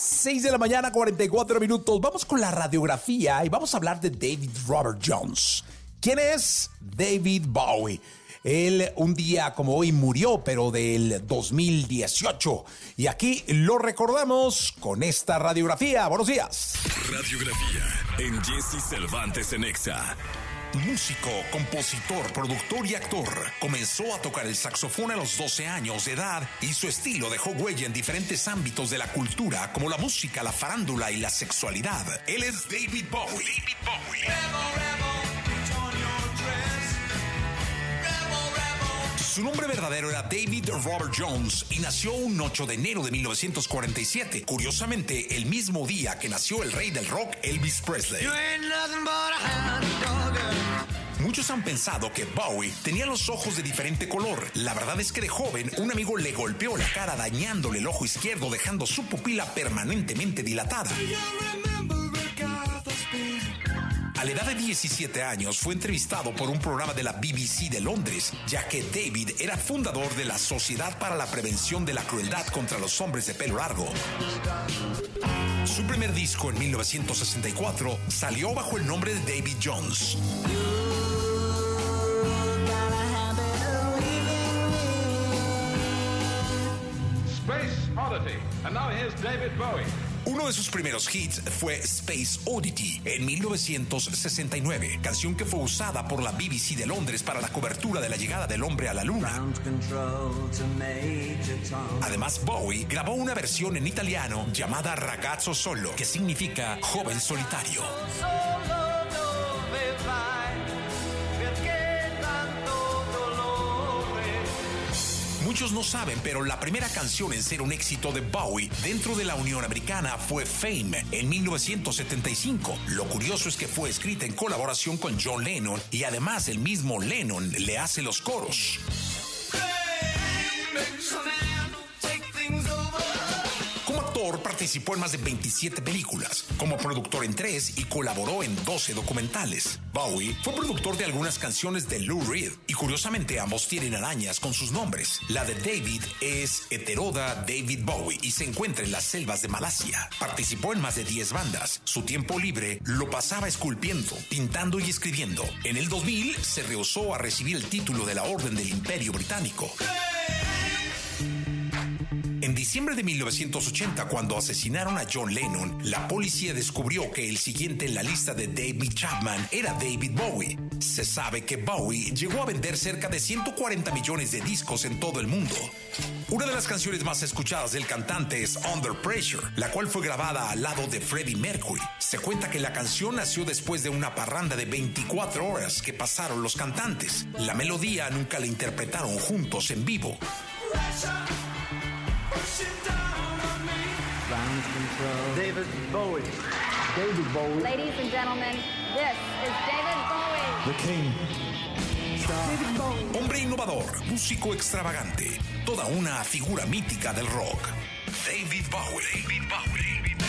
6 de la mañana, 44 minutos. Vamos con la radiografía y vamos a hablar de David Robert Jones. ¿Quién es David Bowie? Él un día como hoy murió, pero del 2018. Y aquí lo recordamos con esta radiografía. Buenos días. Radiografía en Jesse Cervantes en Exa. Músico, compositor, productor y actor. Comenzó a tocar el saxofón a los 12 años de edad y su estilo dejó huella en diferentes ámbitos de la cultura como la música, la farándula y la sexualidad. Él es David Bowie. David Bowie. Su nombre verdadero era David Robert Jones y nació un 8 de enero de 1947, curiosamente el mismo día que nació el rey del rock Elvis Presley. Muchos han pensado que Bowie tenía los ojos de diferente color. La verdad es que de joven un amigo le golpeó la cara dañándole el ojo izquierdo dejando su pupila permanentemente dilatada. A la edad de 17 años fue entrevistado por un programa de la BBC de Londres, ya que David era fundador de la Sociedad para la Prevención de la Crueldad contra los Hombres de Pelo Largo. Su primer disco en 1964 salió bajo el nombre de David Jones. Space Oddity. And now here's David Bowie. Uno de sus primeros hits fue Space Oddity en 1969, canción que fue usada por la BBC de Londres para la cobertura de la llegada del hombre a la luna. Además, Bowie grabó una versión en italiano llamada Ragazzo Solo, que significa joven solitario. Muchos no saben, pero la primera canción en ser un éxito de Bowie dentro de la Unión Americana fue Fame en 1975. Lo curioso es que fue escrita en colaboración con John Lennon y además el mismo Lennon le hace los coros. Participó en más de 27 películas, como productor en tres y colaboró en 12 documentales. Bowie fue productor de algunas canciones de Lou Reed y curiosamente ambos tienen arañas con sus nombres. La de David es Heteroda David Bowie y se encuentra en las selvas de Malasia. Participó en más de 10 bandas. Su tiempo libre lo pasaba esculpiendo, pintando y escribiendo. En el 2000 se rehusó a recibir el título de la Orden del Imperio Británico. Diciembre de 1980, cuando asesinaron a John Lennon, la policía descubrió que el siguiente en la lista de David Chapman era David Bowie. Se sabe que Bowie llegó a vender cerca de 140 millones de discos en todo el mundo. Una de las canciones más escuchadas del cantante es Under Pressure, la cual fue grabada al lado de Freddie Mercury. Se cuenta que la canción nació después de una parranda de 24 horas que pasaron los cantantes. La melodía nunca la interpretaron juntos en vivo. David Bowie. David Bowie. Ladies and gentlemen, this is David Bowie. The King. David Bowie. Hombre innovador, músico extravagante, toda una figura mítica del rock. David Bowie. David Bowie.